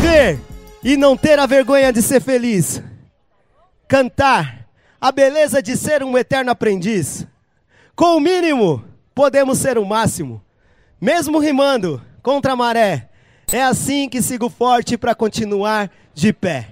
Viver e não ter a vergonha de ser feliz. Cantar a beleza de ser um eterno aprendiz. Com o mínimo, podemos ser o máximo. Mesmo rimando contra a maré, é assim que sigo forte para continuar de pé.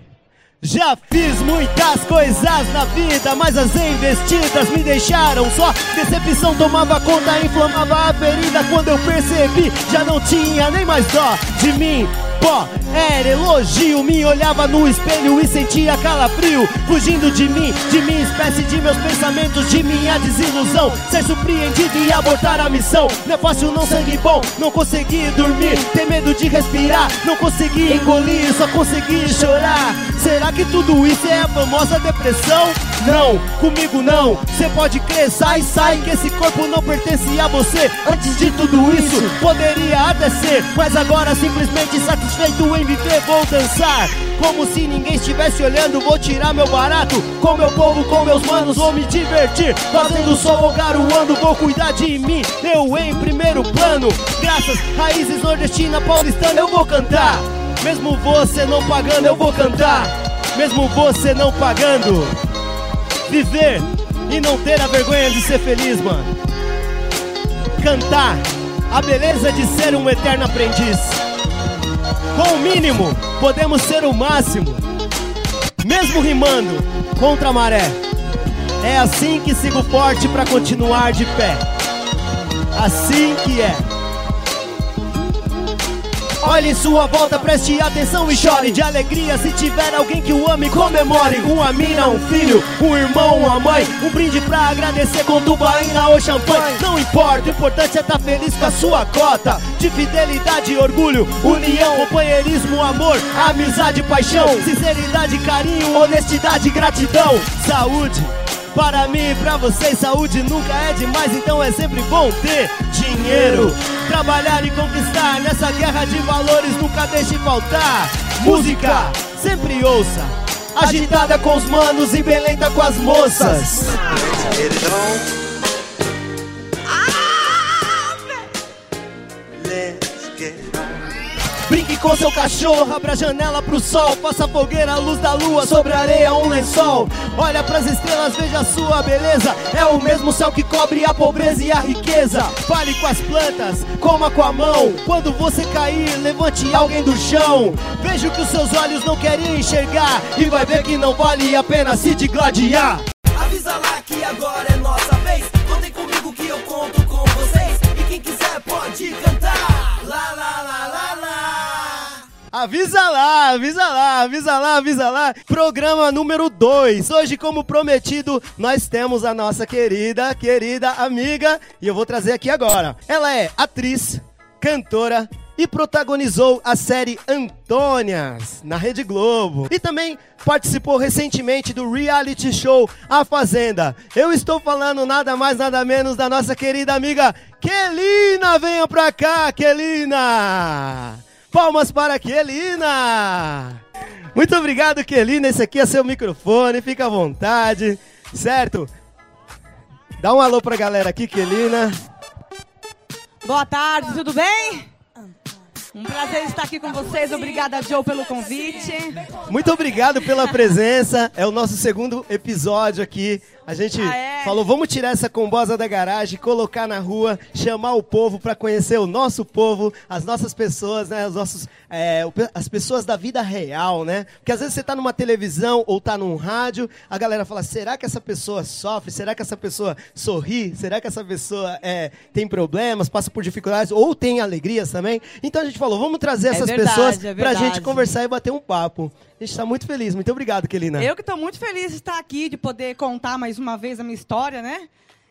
Já fiz muitas coisas na vida, mas as investidas me deixaram só. Decepção tomava conta, inflamava a ferida. Quando eu percebi, já não tinha nem mais dó de mim pó era elogio. Me olhava no espelho e sentia calafrio. Fugindo de mim, de minha espécie, de meus pensamentos, de minha desilusão. Ser surpreendido e abortar a missão. Não é fácil, não sangue bom. Não consegui dormir, ter medo de respirar. Não consegui engolir, só consegui chorar. Será que tudo isso é a famosa depressão? Não, comigo não. Cê pode crer, sai, sai, que esse corpo não pertence a você. Antes de tudo isso, poderia até ser, mas agora simplesmente satisfeito em viver, vou dançar. Como se ninguém estivesse olhando, vou tirar meu barato. Com meu povo, com meus manos, vou me divertir. Fazendo sol ou garoando, vou cuidar de mim. Eu em primeiro plano, graças raízes nordestina, paulistana, eu vou cantar. Mesmo você não pagando, eu vou cantar. Mesmo você não pagando viver e não ter a vergonha de ser feliz, mano. Cantar a beleza de ser um eterno aprendiz. Com o mínimo, podemos ser o máximo. Mesmo rimando contra a maré. É assim que sigo forte para continuar de pé. Assim que é. Olhe sua volta, preste atenção e chore de alegria se tiver alguém que o ame, comemore. Uma mina, um filho, um irmão, uma mãe. Um brinde pra agradecer com tubaína ou champanhe. Não importa, o importante é estar tá feliz com a sua cota de fidelidade, orgulho, união, companheirismo, amor, amizade, paixão, sinceridade, carinho, honestidade, gratidão, saúde. Para mim e pra vocês, saúde nunca é demais, então é sempre bom ter dinheiro. Trabalhar e conquistar nessa guerra de valores, nunca deixe faltar. Música, sempre ouça. Agitada com os manos e belenta com as moças. Com seu cachorro, abra a janela pro sol. Faça fogueira, a luz da lua sobre a areia, um lençol. Olha pras estrelas, veja a sua beleza. É o mesmo céu que cobre a pobreza e a riqueza. Fale com as plantas, coma com a mão. Quando você cair, levante alguém do chão. Veja o que os seus olhos não querem enxergar. E vai ver que não vale a pena se digladiar. Avisa lá que agora Avisa lá, avisa lá, avisa lá, avisa lá. Programa número 2. Hoje, como prometido, nós temos a nossa querida, querida amiga. E eu vou trazer aqui agora. Ela é atriz, cantora e protagonizou a série Antônias na Rede Globo. E também participou recentemente do reality show A Fazenda. Eu estou falando nada mais, nada menos da nossa querida amiga Kelina. Venha pra cá, Kelina! Palmas para Kelina! Muito obrigado, Kelina. Esse aqui é seu microfone, fica à vontade, certo? Dá um alô pra galera aqui, Kelina. Boa tarde, tudo bem? Um prazer estar aqui com vocês. Obrigada, Joe, pelo convite. Muito obrigado pela presença. É o nosso segundo episódio aqui. A gente Ah, é? falou, vamos tirar essa combosa da garagem, colocar na rua, chamar o povo para conhecer o nosso povo, as nossas pessoas, né? Os nossos, é, as pessoas da vida real, né? Porque às vezes você tá numa televisão ou tá num rádio, a galera fala, será que essa pessoa sofre? Será que essa pessoa sorri? Será que essa pessoa é, tem problemas, passa por dificuldades ou tem alegrias também? Então a gente falou, vamos trazer É essas verdade, pessoas é pra gente conversar e bater um papo. A gente tá muito feliz. Muito obrigado, Kelina. Eu que estou muito feliz de estar aqui, de poder contar mais uma vez a minha história, né?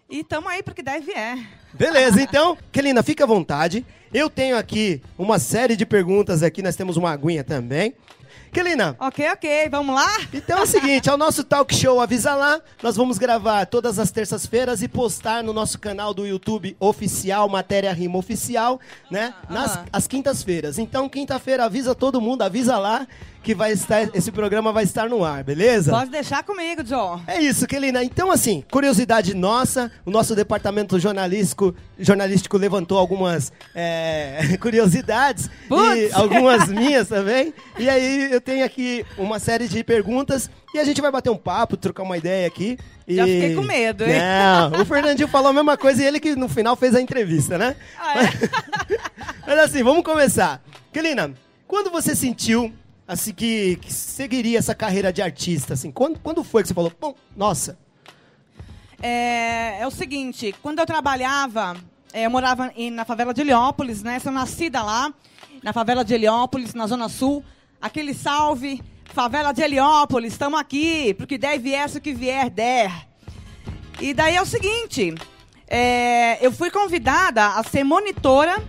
E estamos aí porque deve é. Beleza, então, Kelina, fica à vontade. Eu tenho aqui uma série de perguntas aqui, nós temos uma aguinha também. Kelina, Ok, ok, vamos lá? então é o seguinte, é o nosso talk show Avisa Lá. Nós vamos gravar todas as terças-feiras e postar no nosso canal do YouTube oficial, Matéria Rima Oficial, né? Nas às quintas-feiras. Então, quinta-feira, avisa todo mundo, avisa lá que vai estar, esse programa vai estar no ar, beleza? Pode deixar comigo, Joe. É isso, Kelina. Então, assim, curiosidade nossa, o nosso departamento jornalístico, jornalístico levantou algumas é, curiosidades e Putz! algumas minhas também. E aí eu tenho aqui uma série de perguntas e a gente vai bater um papo, trocar uma ideia aqui. E... Já fiquei com medo, hein? Não, o Fernandinho falou a mesma coisa e ele que no final fez a entrevista, né? Ah, é? Mas assim, vamos começar. Kelina, quando você sentiu assim que, que seguiria essa carreira de artista, assim, quando, quando foi que você falou, bom, nossa, É, é o seguinte, quando eu trabalhava, é, eu morava em- na favela de Heliópolis, né? Sou nascida lá, na favela de Heliópolis, na Zona Sul. Aquele salve, favela de Heliópolis, estamos aqui, porque der vier, o que vier, der. E daí é o seguinte, é, eu fui convidada a ser monitora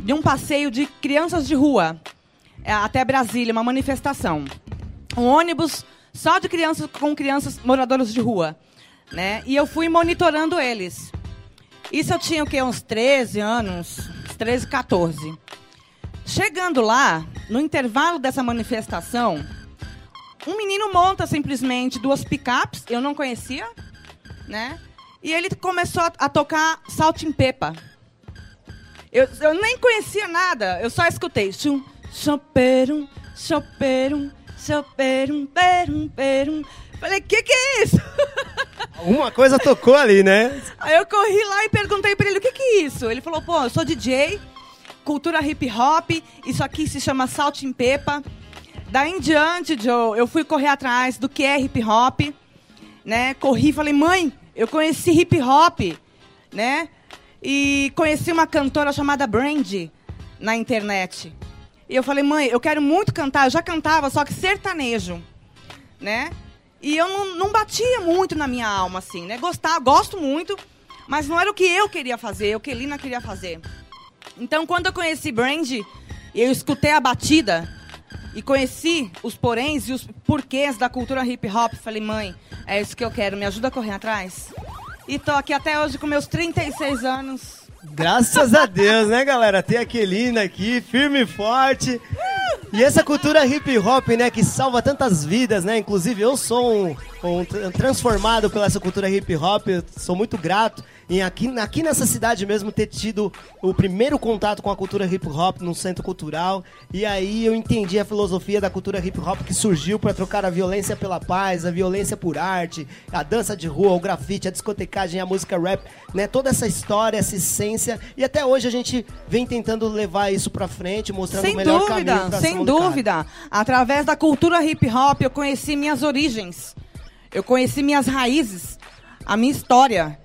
de um passeio de crianças de rua é, até Brasília, uma manifestação. Um ônibus só de crianças com crianças moradoras de rua, né? E eu fui monitorando eles. Isso eu tinha o quê? Uns 13 anos, uns 13, 14. Chegando lá, no intervalo dessa manifestação, um menino monta simplesmente duas picapes, eu não conhecia, né? E ele começou a, a tocar Salt em Pepa. Eu, eu nem conhecia nada, eu só escutei. Chum, choperum, choperum, choperum, perum, perum. Falei, que que é isso? alguma coisa tocou ali, né? Aí eu corri lá e perguntei pra ele, o que que é isso? Ele falou, pô, eu sou DJ, cultura hip hop, isso aqui se chama Salt em Pepa. Daí em diante, Joe, eu fui correr atrás do que é hip hop, né? Corri e falei, mãe, eu conheci hip hop, né? E conheci uma cantora chamada Brandy na internet. E eu falei, mãe, eu quero muito cantar, eu já cantava, só que sertanejo, né? E eu não, não batia muito na minha alma, assim, né? Gostar, gosto muito, mas não era o que eu queria fazer, o que Lina queria fazer. Então, quando eu conheci Brandy, eu escutei a batida e conheci os poréns e os porquês da cultura hip hop, falei, mãe, é isso que eu quero, me ajuda a correr atrás. E tô aqui até hoje com meus 36 anos. Graças a Deus, né, galera? Tem a Kelina aqui, firme e forte. E essa cultura hip hop, né, que salva tantas vidas, né? Inclusive eu sou um, um tra- transformado pela essa cultura hip hop, sou muito grato em aqui, aqui nessa cidade mesmo ter tido o primeiro contato com a cultura hip hop num centro cultural. E aí eu entendi a filosofia da cultura hip hop que surgiu para trocar a violência pela paz, a violência por arte, a dança de rua, o grafite, a discotecagem, a música rap, né? Toda essa história, essa essência. E até hoje a gente vem tentando levar isso pra frente, mostrando Sem o melhor caminho dúvida, pra sem dúvida. Através da cultura hip hop, eu conheci minhas origens. Eu conheci minhas raízes, a minha história.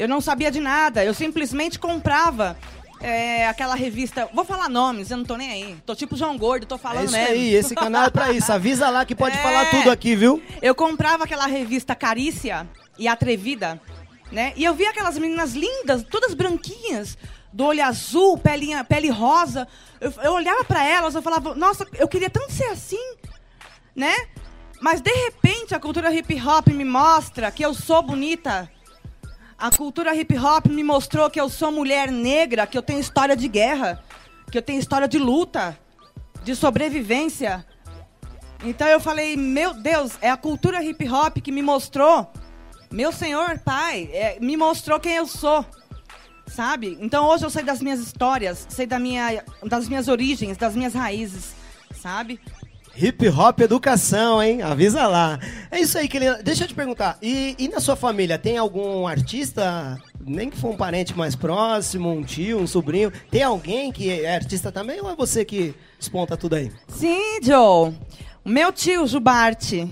Eu não sabia de nada, eu simplesmente comprava é, aquela revista. Vou falar nomes, eu não tô nem aí. Tô tipo João Gordo, tô É falando isso mesmo. aí, esse canal é pra isso. Avisa lá que pode É. falar tudo aqui, viu? Eu comprava aquela revista Carícia e Atrevida, né? E eu via aquelas meninas lindas, todas branquinhas, do olho azul, pelinha, pele rosa. Eu, eu olhava pra elas, eu falava, nossa, eu queria tanto ser assim, né? Mas de repente a cultura hip hop me mostra que eu sou bonita. A cultura hip hop me mostrou que eu sou mulher negra, que eu tenho história de guerra, que eu tenho história de luta, de sobrevivência. Então eu falei, meu Deus, é a cultura hip hop que me mostrou, meu senhor pai, é, me mostrou quem eu sou. Sabe? Então hoje eu sei das minhas histórias, sei da minha, das minhas origens, das minhas raízes, sabe? Hip hop educação, hein? Avisa lá. É isso aí, Kelina. Deixa eu te perguntar. E, e na sua família, tem algum artista, nem que for um parente mais próximo, um tio, um sobrinho, tem alguém que é artista também ou é você que desponta tudo aí? Sim, Joe. Meu tio Jubarte,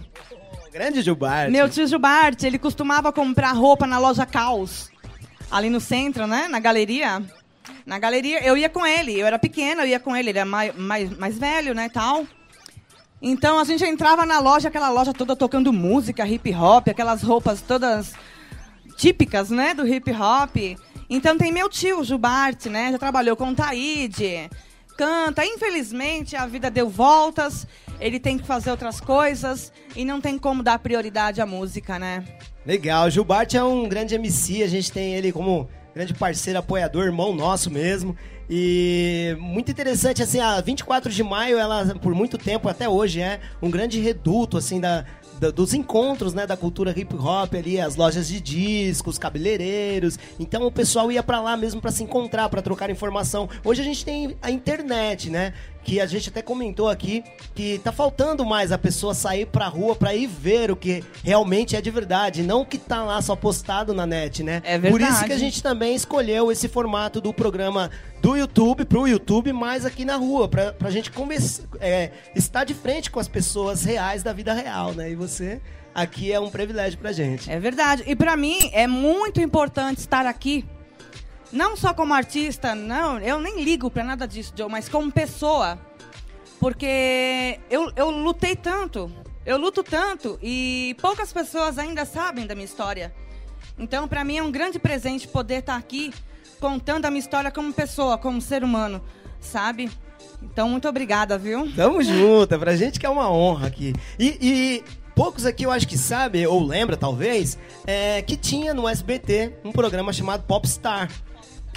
Grande Gilberto. Meu tio Gilbarte, ele costumava comprar roupa na loja Caos, ali no centro, né? Na galeria. Na galeria, eu ia com ele, eu era pequena, eu ia com ele, ele era mais, mais, mais velho, né, tal. Então a gente entrava na loja, aquela loja toda tocando música, hip hop, aquelas roupas todas típicas, né, do hip hop. Então tem meu tio, Jubarte, né, já trabalhou com Taíde, canta. Infelizmente, a vida deu voltas, ele tem que fazer outras coisas e não tem como dar prioridade à música, né? Legal, Gilbart é um grande MC, a gente tem ele como grande parceiro, apoiador, irmão nosso mesmo. E muito interessante, assim, a 24 de maio, ela por muito tempo, até hoje, é um grande reduto, assim, da, da- dos encontros, né, da cultura hip hop ali, as lojas de discos, cabeleireiros. Então o pessoal ia pra lá mesmo pra se encontrar, pra trocar informação. Hoje a gente tem a internet, né? Que a gente até comentou aqui que tá faltando mais a pessoa sair pra rua pra ir ver o que realmente é de verdade, não o que tá lá só postado na net, né? É Por isso verdade. que a gente também escolheu esse formato do programa do YouTube pro YouTube, mais aqui na rua, pra, pra gente conversa, é, estar de frente com as pessoas reais da vida real, né? E você aqui é um privilégio pra gente. É verdade. E pra mim é muito importante estar aqui. Não só como artista, não, eu nem ligo pra nada disso, Joe, mas como pessoa. Porque eu, eu lutei tanto, eu luto tanto e poucas pessoas ainda sabem da minha história. Então, pra mim é um grande presente poder estar aqui contando a minha história como pessoa, como ser humano, sabe? Então, muito obrigada, viu? Tamo junto, é pra gente que é uma honra aqui. E, e poucos aqui eu acho que sabem, ou lembra talvez, é, que tinha no SBT um programa chamado Popstar.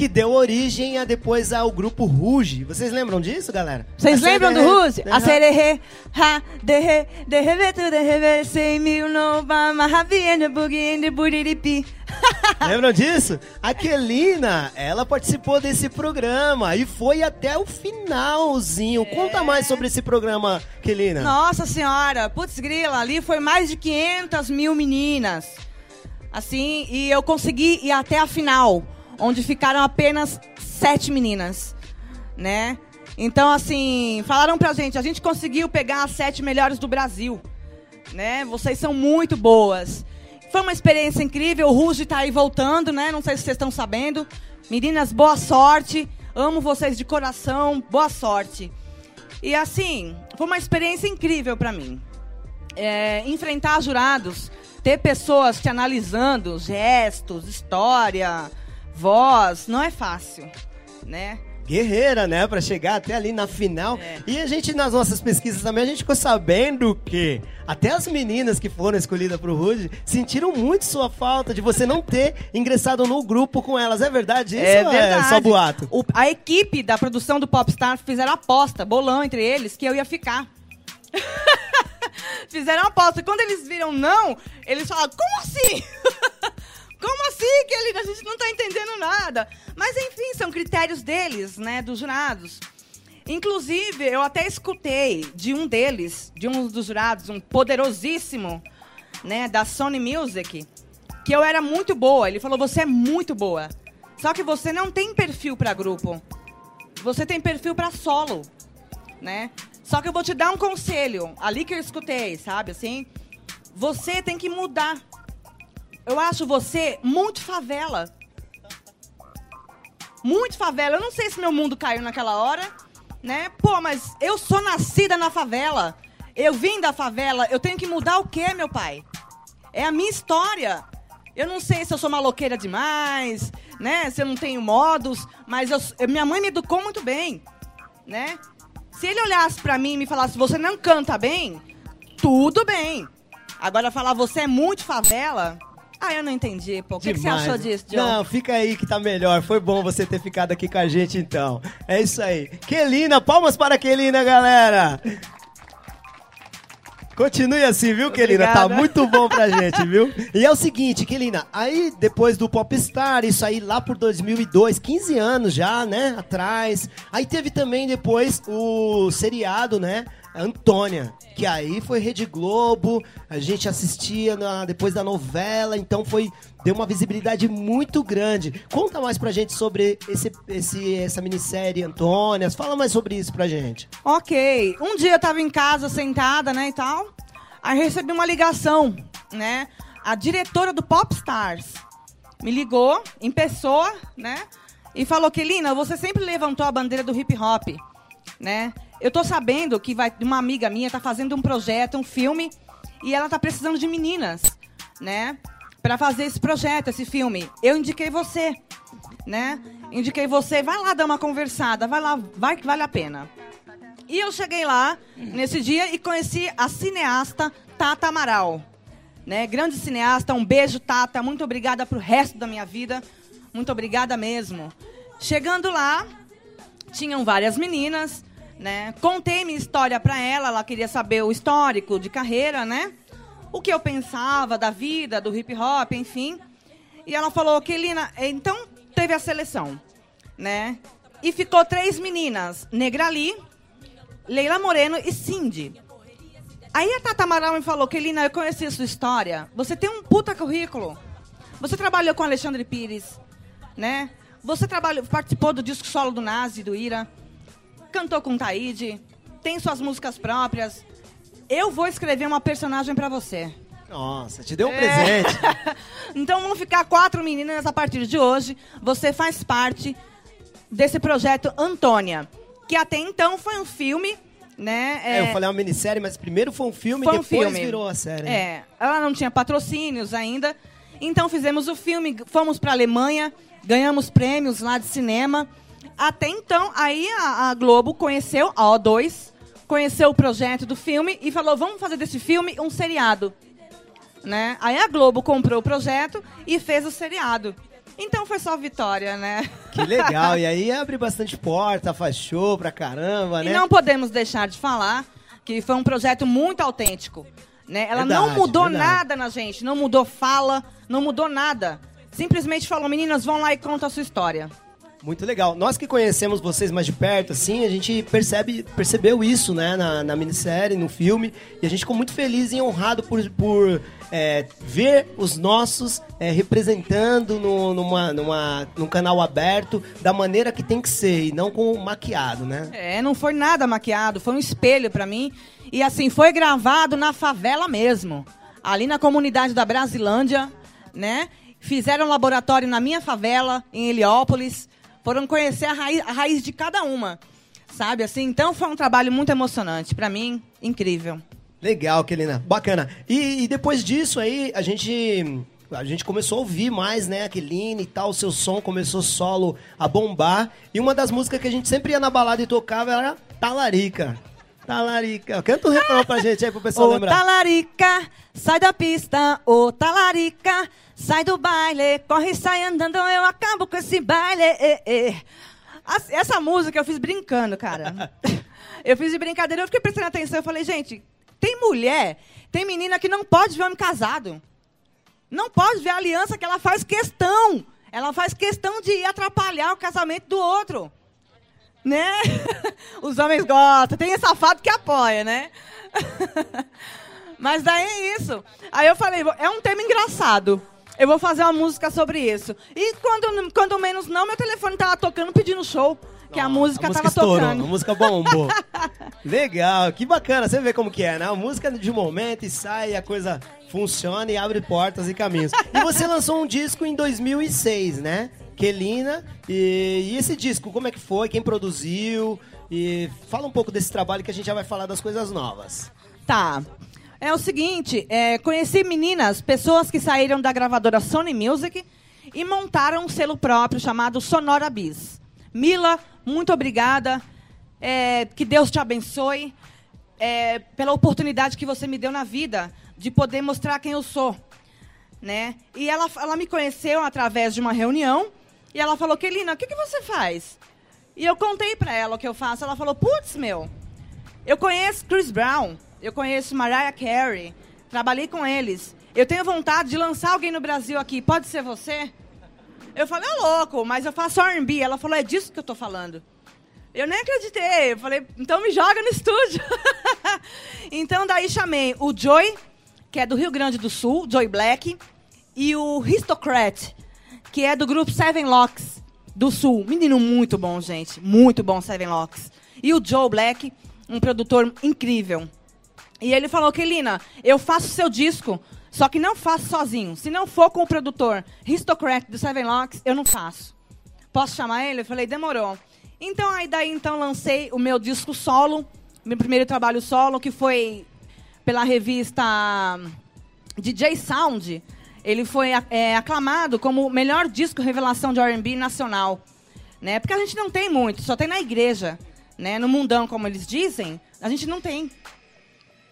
Que deu origem a depois ao grupo Ruge. Vocês lembram disso, galera? Vocês A lembram do? Ruse? A sererê, ha, derre, derre, tu derre, sei mil no bama, raviende, buguinde, buriripi. Lembram disso? A Kelina, ela participou desse programa e foi até o finalzinho. Conta mais sobre esse programa, Kelina. Nossa senhora, putz grila, ali foi mais de 500 mil meninas. Assim, e eu consegui ir até a final, onde ficaram apenas sete meninas, né? Então, assim, falaram pra gente, a gente conseguiu pegar as sete melhores do Brasil, né? Vocês são muito boas. Foi uma experiência incrível, o Ruge tá aí voltando, né? Não sei se vocês estão sabendo. Meninas, boa sorte. Amo vocês de coração, boa sorte. E assim, foi uma experiência incrível pra mim. É, enfrentar jurados, ter pessoas te analisando, gestos, história, voz, não é fácil, né? Guerreira, né? Pra chegar até ali na final. É. E a gente, nas nossas pesquisas também, a gente ficou sabendo que até as meninas que foram escolhidas pro Rude sentiram muito sua falta de você não ter ingressado no grupo com elas. É verdade isso? é verdade. É só boato. O- a equipe da produção do Popstar fizeram aposta, bolão entre eles, que eu ia ficar. fizeram aposta. Quando eles viram não, eles falaram, como assim? como assim, Kelly? A gente não tá entendendo nada. Mas enfim, são critérios deles, né, dos jurados. Inclusive, eu até escutei de um deles, de um dos jurados, um poderosíssimo, né, da Sony Music, que eu era muito boa. Ele falou: "Você é muito boa. Só que você não tem perfil para grupo. Você tem perfil para solo, né? Só que eu vou te dar um conselho, ali que eu escutei, sabe, assim? Você tem que mudar. Eu acho você muito favela. Muito favela. Eu não sei se meu mundo caiu naquela hora, né? Pô, mas eu sou nascida na favela. Eu vim da favela. Eu tenho que mudar o quê, meu pai? É a minha história. Eu não sei se eu sou maloqueira demais, né? Se eu não tenho modos, mas eu, minha mãe me educou muito bem, né? Se ele olhasse pra mim e me falasse, você não canta bem, tudo bem. Agora falar, você é muito favela, ah, eu não entendi, pô. O que, que você achou disso, John? Não, fica aí que tá melhor. Foi bom você ter ficado aqui com a gente, então. É isso aí. Kelina, palmas para a Kelina, galera. Continue assim, viu, Kelina? Tá muito bom pra gente, viu? E é o seguinte, Kelina, aí depois do Popstar, isso aí lá por 2002, 15 anos já, né, atrás. Aí teve também depois o seriado, né, Antônia, que aí foi Rede Globo, a gente assistia na- depois da novela, então foi deu uma visibilidade muito grande. Conta mais pra gente sobre esse, esse, essa minissérie Antônias, fala mais sobre isso pra gente. Ok. Um dia eu tava em casa sentada, né, e tal. Aí recebi uma ligação, né? A diretora do Popstars me ligou em pessoa, né? E falou: Kelina, você sempre levantou a bandeira do hip hop, né? Eu tô sabendo que vai uma amiga minha tá fazendo um projeto, um filme, e ela tá precisando de meninas, né? Pra fazer esse projeto, esse filme. Eu indiquei você, né? indiquei você, vai lá dar uma conversada, vai lá, vai que vale a pena. E eu cheguei lá nesse dia e conheci a cineasta Tata Amaral. Né? Grande cineasta, um beijo, Tata. Muito obrigada pro resto da minha vida. Muito obrigada mesmo. Chegando lá, tinham várias meninas, né? Contei minha história para ela, ela queria saber o histórico de carreira, né? O que eu pensava da vida, do hip hop, enfim. E ela falou, Kelina, então teve a seleção, né? E ficou três meninas, Negrali, Leila Moreno e Cindy. Aí a Tata Amaral me falou, Kelina, eu conheci a sua história. Você tem um puta currículo. Você trabalhou com Alexandre Pires, né? Você trabalhou, participou do disco solo do Nazi, do Ira. Cantou com Taíde. Tem suas músicas próprias. Eu vou escrever uma personagem para você. Nossa, te deu um é. presente. então vão ficar quatro meninas a partir de hoje. Você faz parte desse projeto Antônia, que até então foi um filme né? É, eu falei uma minissérie, mas primeiro foi um filme e depois filme. virou a série. É, ela não tinha patrocínios ainda, então fizemos o filme, fomos para a Alemanha, ganhamos prêmios lá de cinema. Até então, aí a, a, Globo conheceu a O2, conheceu o projeto do filme e falou: vamos fazer desse filme um seriado. Né? Aí a Globo comprou o projeto e fez o seriado. Então foi só vitória, né? Que legal. E aí abre bastante porta, faz show pra caramba, né? E não podemos deixar de falar que foi um projeto muito autêntico. Né? Ela verdade, não mudou verdade. nada na gente, não mudou fala, não mudou nada. Simplesmente falou, meninas, vão lá e conta a sua história. Muito legal. Nós que conhecemos vocês mais de perto, assim, a gente percebe, percebeu isso, né, na, na minissérie, no filme, e a gente ficou muito feliz e honrado por, por é, ver os nossos é, representando no, numa, numa, num canal aberto da maneira que tem que ser, e não com maquiado, né? É, não foi nada maquiado, foi um espelho para mim, e assim, foi gravado na favela mesmo, ali na comunidade da Brasilândia, né? Fizeram um laboratório na minha favela, em Heliópolis, foram conhecer a raiz, a raiz de cada uma, sabe? Assim, então foi um trabalho muito emocionante para mim, incrível. Legal, Kelina, bacana. E, e, depois disso aí a gente a gente começou a ouvir mais, né, a Kelina e tal, o seu som começou solo a bombar. E uma das músicas que a gente sempre ia na balada e tocava era Talarica. Talarica. Canta o refrão pra gente aí pro pessoal ô, lembrar. Talarica, sai da pista, ô Talarica, sai do baile, corre, sai andando, eu acabo com esse baile. Essa música eu fiz brincando, cara. eu fiz de brincadeira, eu fiquei prestando atenção, eu falei, gente, tem mulher, tem menina que não pode ver homem casado. Não pode ver a aliança que ela faz questão. Ela faz questão de ir atrapalhar o casamento do outro. Né? Os homens gostam. Tem safado que apoia, né? Mas daí é isso. Aí eu falei, é um tema engraçado. Eu vou fazer uma música sobre isso. E quando, quando menos não, meu telefone tava tocando pedindo show. Que a música, a música tava estourou, tocando. A música bombou. Legal, que bacana. Você vê como que é, né? A música de momento e sai, a coisa funciona e abre portas e caminhos. E você lançou um disco em 2006, né? Kelina. E, e, esse disco, como é que foi? Quem produziu? E fala um pouco desse trabalho que a gente já vai falar das coisas novas. Tá. É o seguinte, é, conheci meninas, pessoas que saíram da gravadora Sony Music e montaram um selo próprio chamado Sonora Bis. Mila, muito obrigada. É, que Deus te abençoe é, pela oportunidade que você me deu na vida de poder mostrar quem eu sou. Né? E ela, ela me conheceu através de uma reunião e ela falou, Kelina, o que, que você faz? E eu contei para ela o que eu faço. Ela falou, putz, meu, eu conheço Chris Brown, eu conheço Mariah Carey, trabalhei com eles. Eu tenho vontade de lançar alguém no Brasil aqui, pode ser você? Eu falei, é louco, mas eu faço R&B. Ela falou, é disso que eu tô falando. Eu nem acreditei. Eu falei, então me joga no estúdio. então daí chamei o Joy, que é do Rio Grande do Sul, Joy Black, e o Histocrat, que é do grupo Seven Locks do Sul. Menino muito bom, gente. Muito bom, Seven Locks. E o Joe Black, um produtor incrível. E ele falou, Kelina, eu faço seu disco, só que não faço sozinho. Se não for com o produtor Histocrat do Seven Locks, eu não faço. Posso chamar ele? Eu falei, demorou. Então, aí daí, então, lancei o meu disco solo, meu primeiro trabalho solo, que foi pela revista DJ Sound, ele foi é, aclamado como o melhor disco revelação de R&B nacional. né? Porque a gente não tem muito, só tem na igreja, né? No mundão, como eles dizem, a gente não tem,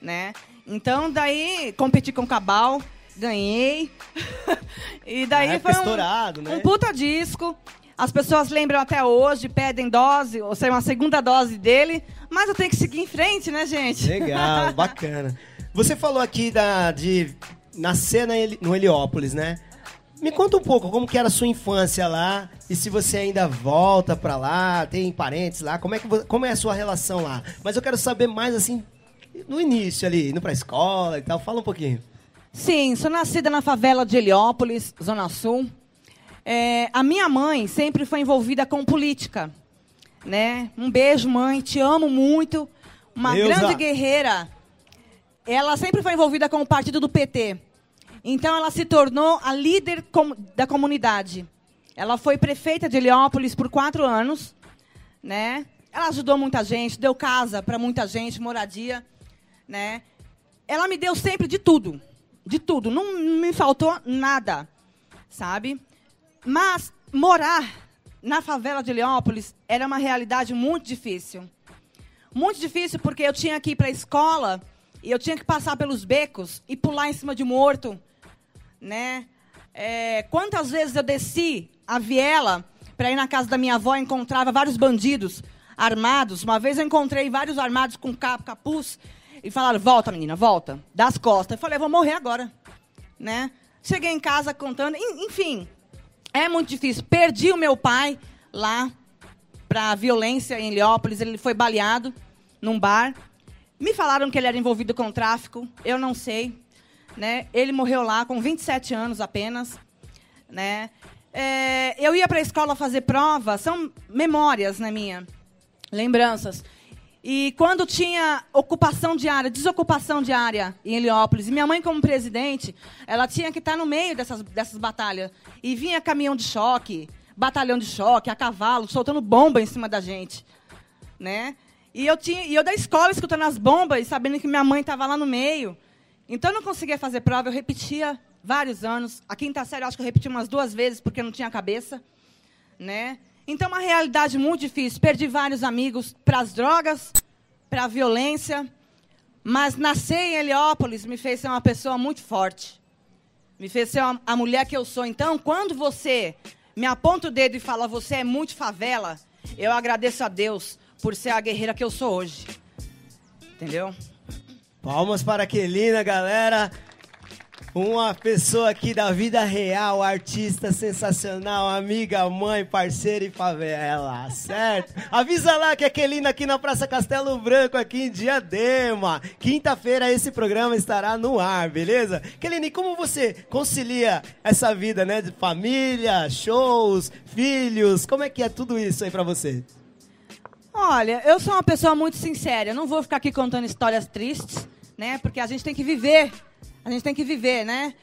né? Então, daí, competi com o Cabal, ganhei. e daí foi um, estourado, né? um puta disco. As pessoas lembram até hoje, pedem dose, ou seja, uma segunda dose dele. Mas eu tenho que seguir em frente, né, gente? Legal, bacana. Você falou aqui da, de nascer na no Heliópolis, né? Me conta um pouco como que era a sua infância lá e se você ainda volta pra lá, tem parentes lá, como é, que, como é a sua relação lá? Mas eu quero saber mais assim, no início ali, indo pra escola e tal, fala um pouquinho. Sim, sou nascida na favela de Heliópolis, Zona Sul. É, a minha mãe sempre foi envolvida com política. Né? Um beijo, mãe, te amo muito. Uma Neuza. grande guerreira. Ela sempre foi envolvida com o partido do PT. Então ela se tornou a líder com- da comunidade. Ela foi prefeita de Heliópolis por quatro anos. Né? Ela ajudou muita gente, deu casa para muita gente, moradia. Né? ela me deu sempre de tudo. De tudo. Não me faltou nada. Sabe? Mas morar na favela de Heliópolis era uma realidade muito difícil. Muito difícil porque eu tinha que ir para a escola e eu tinha que passar pelos becos e pular em cima de morto. Né? É, quantas vezes eu desci a viela para ir na casa da minha avó encontrava vários bandidos armados. Uma vez eu encontrei vários armados com cap- capuz e falaram: volta, menina, volta, das costas. Eu falei: eu vou morrer agora. Né? Cheguei em casa contando, en- enfim, é muito difícil. Perdi o meu pai lá para violência em Heliópolis. Ele foi baleado num bar. Me falaram que ele era envolvido com tráfico. Eu não sei. Né? Ele morreu lá com 27 anos apenas. Né? É, eu ia para a escola fazer prova. São memórias, né, minha? Lembranças. E quando tinha ocupação diária, desocupação diária em Heliópolis, e minha mãe, como presidente, ela tinha que estar no meio dessas, dessas batalhas. E vinha caminhão de choque, batalhão de choque, a cavalo, soltando bomba em cima da gente. Né? E eu, tinha, e eu da escola escutando as bombas e sabendo que minha mãe estava lá no meio. Então eu não conseguia fazer prova, eu repetia vários anos. A quinta série eu acho que eu repeti umas duas vezes porque não tinha cabeça. Né? Então, uma realidade muito difícil. Perdi vários amigos para as drogas, para a violência. Mas nascer em Heliópolis me fez ser uma pessoa muito forte. Me fez ser uma- a mulher que eu sou. Então, quando você me aponta o dedo e fala você é muito favela, eu agradeço a Deus por ser a guerreira que eu sou hoje. Entendeu? Palmas para a Quelina, galera. Uma pessoa aqui da vida real, artista sensacional, amiga, mãe, parceira e favela, certo? Avisa lá que a Quelina aqui na Praça Castelo Branco, aqui em Diadema. Quinta-feira esse programa estará no ar, beleza? Quelina, e como você concilia essa vida, né? De família, shows, filhos, como é que é tudo isso aí pra você? Olha, eu sou uma pessoa muito sincera. Eu não vou ficar aqui contando histórias tristes, né? Porque a gente tem que viver. A gente tem que viver, né?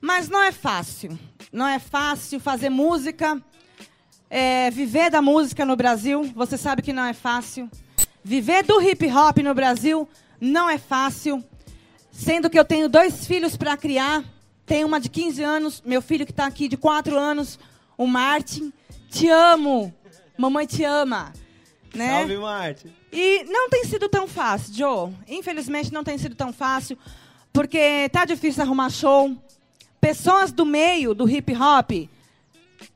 Mas não é fácil. Não é fácil fazer música. é, viver da música no Brasil, você sabe que não é fácil. Viver do hip hop no Brasil não é fácil. Sendo que eu tenho dois filhos para criar. Tenho uma de 15 anos, meu filho que está aqui de 4 anos, o Martin. Te amo. Mamãe te ama. Né? Salve, Marte. E não tem sido tão fácil, Joe. Infelizmente não tem sido tão fácil, porque tá difícil arrumar show. Pessoas do meio do hip hop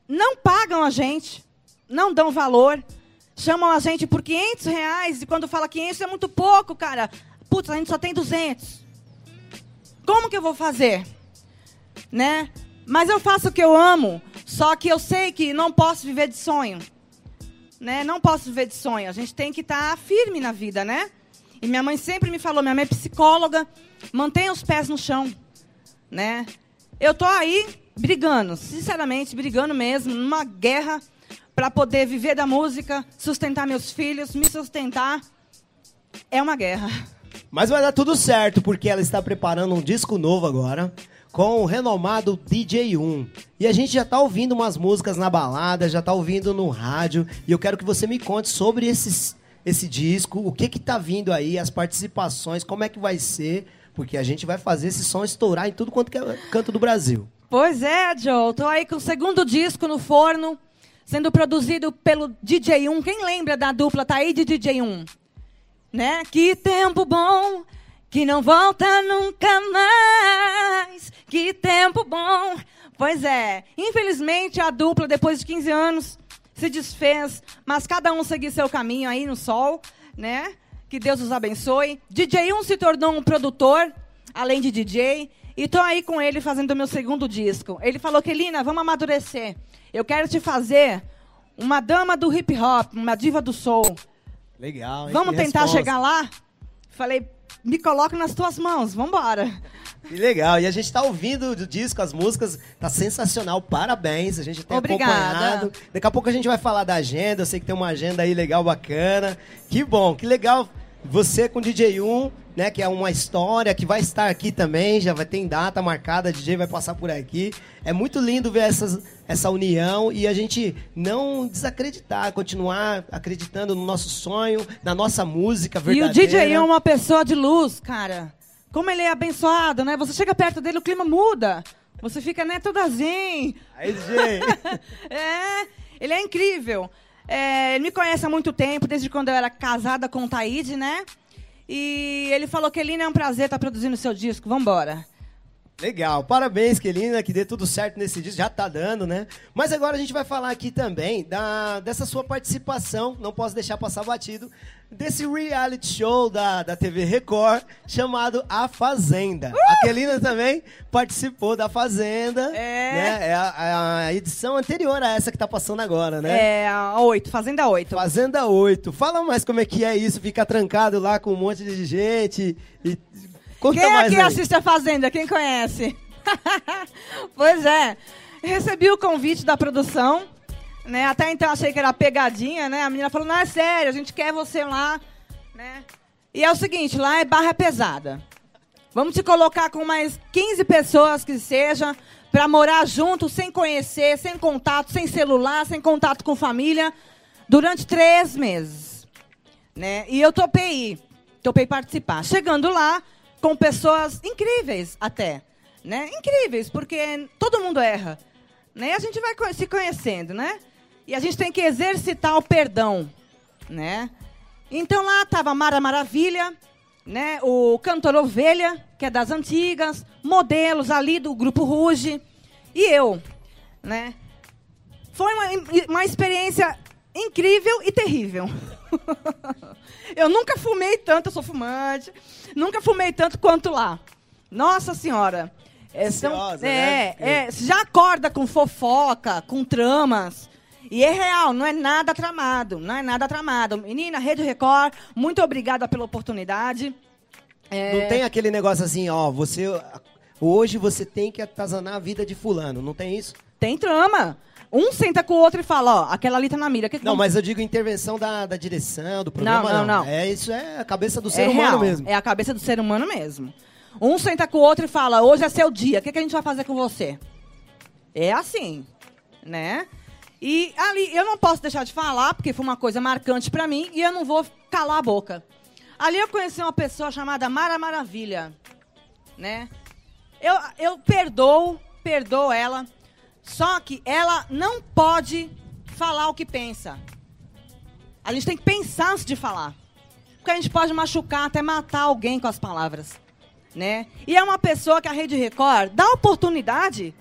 não pagam a gente, não dão valor, chamam a gente por 500 reais e quando fala 500 é muito pouco, cara. Putz, a gente só tem 200. Como que eu vou fazer? Né? Mas eu faço o que eu amo, só que eu sei que não posso viver de sonho né? Não posso viver de sonho. A gente tem que estar firme na vida, né? E minha mãe sempre me falou, minha mãe é psicóloga, mantenha os pés no chão, né? Eu tô aí brigando, sinceramente, brigando mesmo, numa guerra para poder viver da música, sustentar meus filhos, me sustentar. É uma guerra. Mas vai dar tudo certo, porque ela está preparando um disco novo agora, com o renomado DJ1. E a gente já tá ouvindo umas músicas na balada, já tá ouvindo no rádio, e eu quero que você me conte sobre esses, esse disco, o que que tá vindo aí, as participações, como é que vai ser, porque a gente vai fazer esse som estourar em tudo quanto é canto do Brasil. Pois é, Joe. Tô aí com o segundo disco no forno. sendo produzido pelo DJ1. Quem lembra da dupla Taíde e DJ1? Né? Que tempo bom, que não volta nunca mais. Que tempo bom. Pois é, infelizmente a dupla, depois de 15 anos, se desfez, mas cada um seguiu seu caminho aí no sol, né? Que Deus os abençoe. DJ1 se tornou um produtor, além de DJ, e tô aí com ele fazendo o meu segundo disco. Ele falou que Lina, vamos amadurecer. Eu quero te fazer uma dama do hip hop, uma diva do soul. Legal, hein? Vamos Que tentar resposta. chegar lá? Falei, me coloca nas tuas mãos, vamos embora. Que legal. E a gente tá ouvindo o disco, as músicas, tá sensacional. Parabéns. A gente tem Obrigada. acompanhado. Daqui a pouco a gente vai falar da agenda. Eu sei que tem uma agenda aí legal, bacana. Que bom, que legal. Você com o DJ1, né, que é uma história que vai estar aqui também, já vai ter data marcada, DJ vai passar por aqui. É muito lindo ver essas, essa união e a gente não desacreditar, continuar acreditando no nosso sonho, na nossa música E o verdadeira. DJ é uma pessoa de luz, cara. Como ele é abençoado, né? Você chega perto dele, o clima muda. Você fica, né, toda assim. Aí, DJ. é, ele é incrível. É, ele me conhece há muito tempo, desde quando eu era casada com o Taíde, né? E ele falou que Elina é um prazer estar produzindo seu disco. Vambora. Legal, parabéns, Kelina, que dê tudo certo nesse disco, já tá dando, né? Mas agora a gente vai falar aqui também da, dessa sua participação, não posso deixar passar batido, desse reality show da, da TV Record, chamado A Fazenda. A Kelina também participou da Fazenda, É. né? É a, a edição anterior a essa que tá passando agora, né? É, a 8, Fazenda 8. Fazenda 8. Fala mais como é que é isso, ficar trancado lá com um monte de gente e... Conta Quem mais aqui aí. assiste a Fazenda? Quem conhece? pois é. Recebi o convite da produção. Né? Até então achei que era pegadinha, né? A menina falou, não, é sério, a gente quer você lá. Né? E é o seguinte, lá é barra pesada. Vamos te colocar com mais 15 pessoas que seja para morar junto, sem conhecer, sem contato, sem celular, sem contato com família, durante três meses. Né? E eu topei ir, topei participar. Chegando lá, com pessoas incríveis até. Né? Incríveis, porque todo mundo erra. Né? E a gente vai se conhecendo, né? E a gente tem que exercitar o perdão, né? Então lá estava Mara Maravilha, né? O cantor Ovelha, que é das antigas, modelos ali do grupo Ruge, e eu, né? Foi uma, uma experiência incrível e terrível. eu nunca fumei tanto, eu sou fumante, nunca fumei tanto quanto lá. Nossa Senhora. É, são- Ansiosa, é, né? é, já acorda com fofoca, com tramas. E é real, não é nada tramado, não é nada tramado. Menina, Rede Record, muito obrigada pela oportunidade. É, Não tem aquele negócio assim, ó, você. Hoje você tem que atazanar a vida de fulano, não tem isso? Tem trama. Um senta com o outro e fala, ó, aquela ali tá na mira. Que que Não, vamos- mas eu digo intervenção da, da direção, do programa, não, não. É, isso é a cabeça do ser é humano real, mesmo. É a cabeça do ser humano mesmo. Um senta com o outro e fala, hoje é seu dia, o que, que a gente vai fazer com você? É assim, né? E ali, eu não posso deixar de falar, porque foi uma coisa marcante pra mim, e eu não vou calar a boca. Ali eu conheci uma pessoa chamada Mara Maravilha, né? Eu, eu perdoo, perdoo ela, só que ela não pode falar o que pensa. A gente tem que pensar antes de falar. Porque a gente pode machucar, até matar alguém com as palavras. Né? E é uma pessoa que a Rede Record dá oportunidade,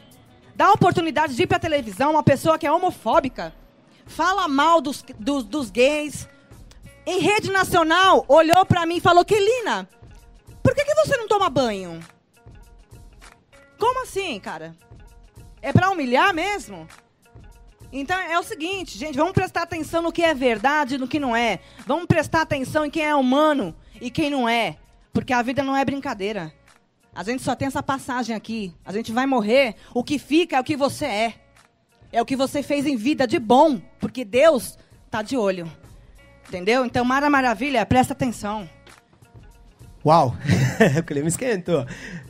dá oportunidade de ir pra televisão, uma pessoa que é homofóbica, fala mal dos, dos, dos gays. Em rede nacional, olhou pra mim e falou, Kelina, por que, que você não toma banho? Como assim, cara? É pra humilhar mesmo? Então é o seguinte, gente, vamos prestar atenção no que é verdade e no que não é. Vamos prestar atenção em quem é humano e quem não é. Porque a vida não é brincadeira. A gente só tem essa passagem aqui. A gente vai morrer. O que fica é o que você é. É o que você fez em vida de bom. Porque Deus tá de olho. Entendeu? Então, Mara Maravilha, presta atenção. Uau! o clima esquentou.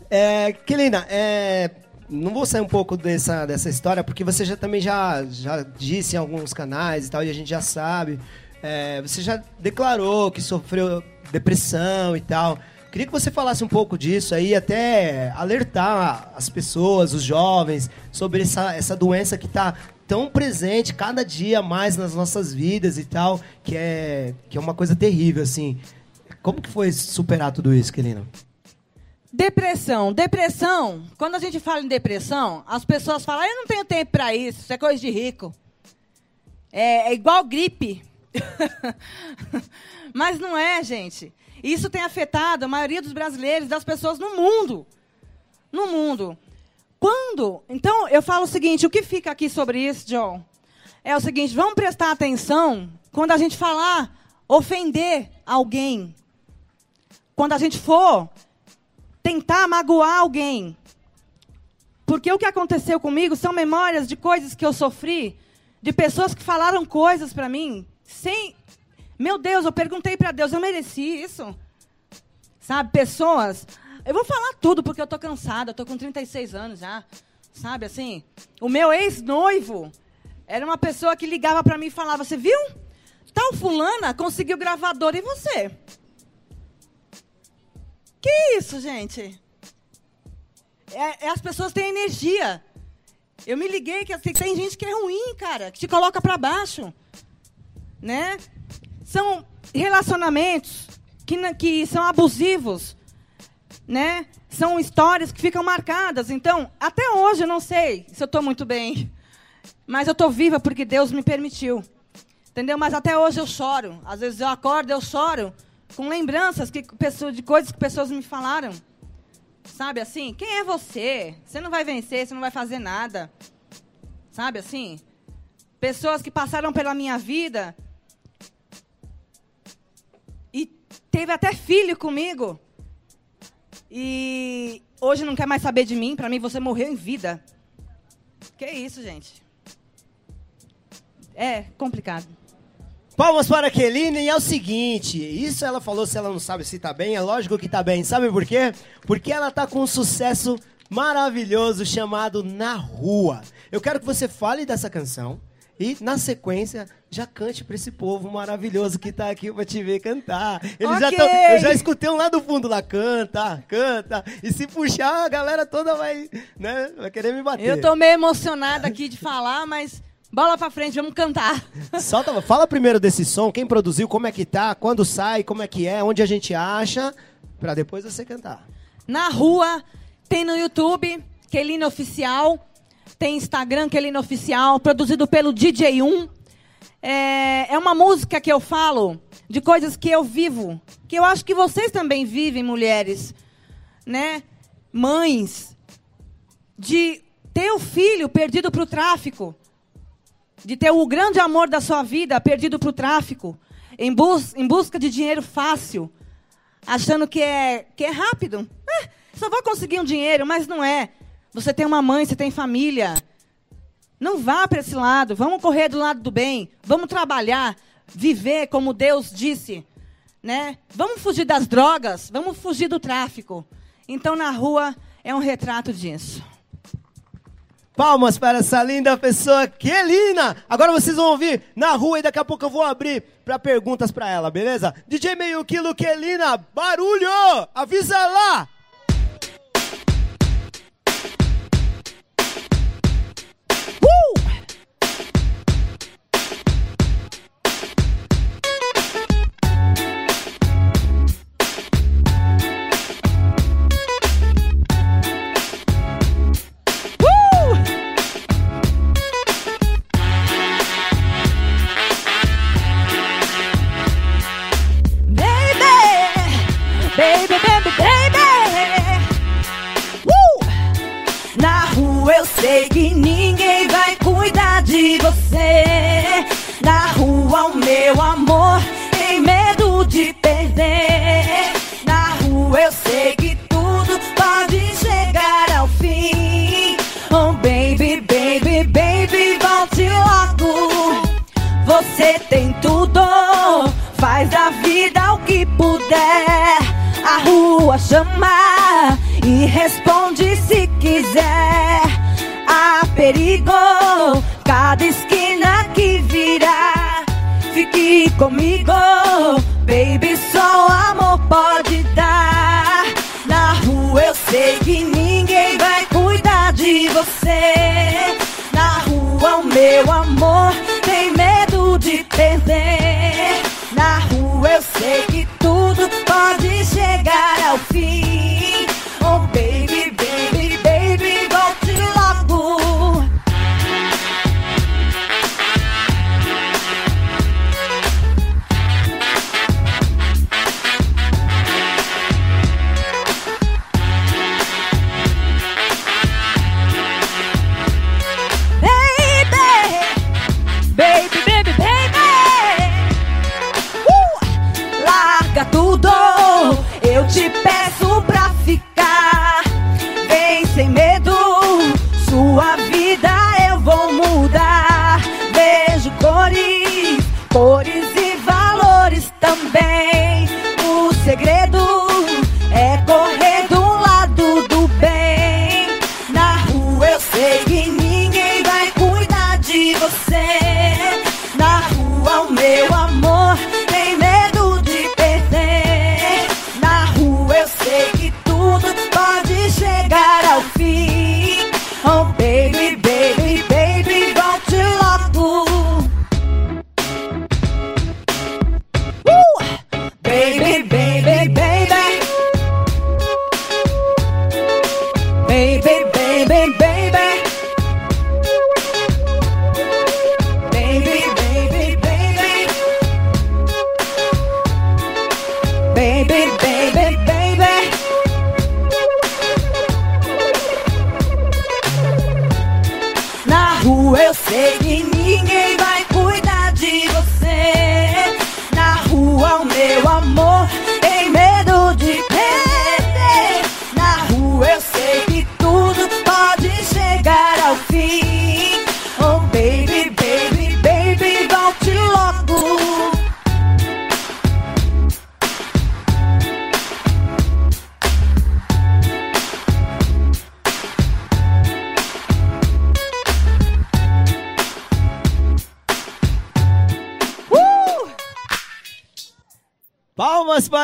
É, Kelina, é, não vou sair um pouco dessa, dessa história, porque você já também já, já disse em alguns canais e tal, e a gente já sabe. É, você já declarou que sofreu depressão e tal. Queria que você falasse um pouco disso aí, até alertar as pessoas, os jovens, sobre essa, essa doença que está tão presente cada dia mais nas nossas vidas e tal, que é, que é uma coisa terrível, assim. Como que foi superar tudo isso, Kelina? Depressão. Depressão, quando a gente fala em depressão, as pessoas falam, eu não tenho tempo para isso, isso é coisa de rico. É, é igual gripe. Mas não é, gente. Isso tem afetado a maioria dos brasileiros, das pessoas no mundo. No mundo. Quando? Então, eu falo o seguinte: o que fica aqui sobre isso, John? É o seguinte: vamos prestar atenção quando a gente falar ofender alguém. Quando a gente for tentar magoar alguém. Porque o que aconteceu comigo são memórias de coisas que eu sofri, de pessoas que falaram coisas para mim sem. Meu Deus, eu perguntei para Deus, eu mereci isso? Sabe, pessoas. Eu vou falar tudo porque eu tô cansada, eu tô com 36 anos já. Sabe assim? O meu ex-noivo era uma pessoa que ligava para mim e falava: Você viu? Tal fulana conseguiu gravador e você? Que isso, gente? É, é, as pessoas têm energia. Eu me liguei que assim, tem gente que é ruim, cara, que te coloca para baixo. Né? São relacionamentos que, que são abusivos. Né? São histórias que ficam marcadas. Então, até hoje eu não sei se eu estou muito bem. Mas eu estou viva porque Deus me permitiu. Entendeu? Mas até hoje eu choro. Às vezes eu acordo, eu choro com lembranças que, de coisas que pessoas me falaram. Sabe assim? Quem é você? Você não vai vencer, você não vai fazer nada. Sabe assim? Pessoas que passaram pela minha vida teve até filho comigo. E hoje não quer mais saber de mim. Para mim, você morreu em vida. Que isso, gente? É complicado. Palmas para a e é o seguinte, isso ela falou se ela não sabe se tá bem, é lógico que tá bem. Sabe por quê? Porque ela tá com um sucesso maravilhoso chamado Na Rua. Eu quero que você fale dessa canção e na sequência já cante para esse povo maravilhoso que tá aqui para te ver cantar. Eles Ok. já tão, eu já escutei um lá do fundo lá canta, canta e se puxar a galera toda vai, né, vai querer me bater. Eu tô meio emocionada aqui de falar, mas bola pra frente, vamos cantar. Solta, fala primeiro desse som, quem produziu, como é que tá, quando sai, como é que é, onde a gente acha, pra depois você cantar. Na rua, tem no YouTube, Kelina Oficial, tem Instagram, Kelina Oficial, produzido pelo DJ1. É, é uma música que eu falo de coisas que eu vivo, que eu acho que vocês também vivem, mulheres, né? Mães, de ter o filho perdido para o tráfico, de ter o grande amor da sua vida perdido para o tráfico, em, bus em busca de dinheiro fácil, achando que é, que é rápido. Eh, só vou conseguir um dinheiro, mas não é. Você tem uma mãe, você tem família. Não vá para esse lado. Vamos correr do lado do bem. Vamos trabalhar, viver como Deus disse, né? Vamos fugir das drogas, vamos fugir do tráfico. Então na rua é um retrato disso. Palmas para essa linda pessoa, Kelina. Agora vocês vão ouvir na rua e daqui a pouco eu vou abrir para perguntas para ela, beleza? DJ Meio Quilo, Kelina, barulho! Avisa lá!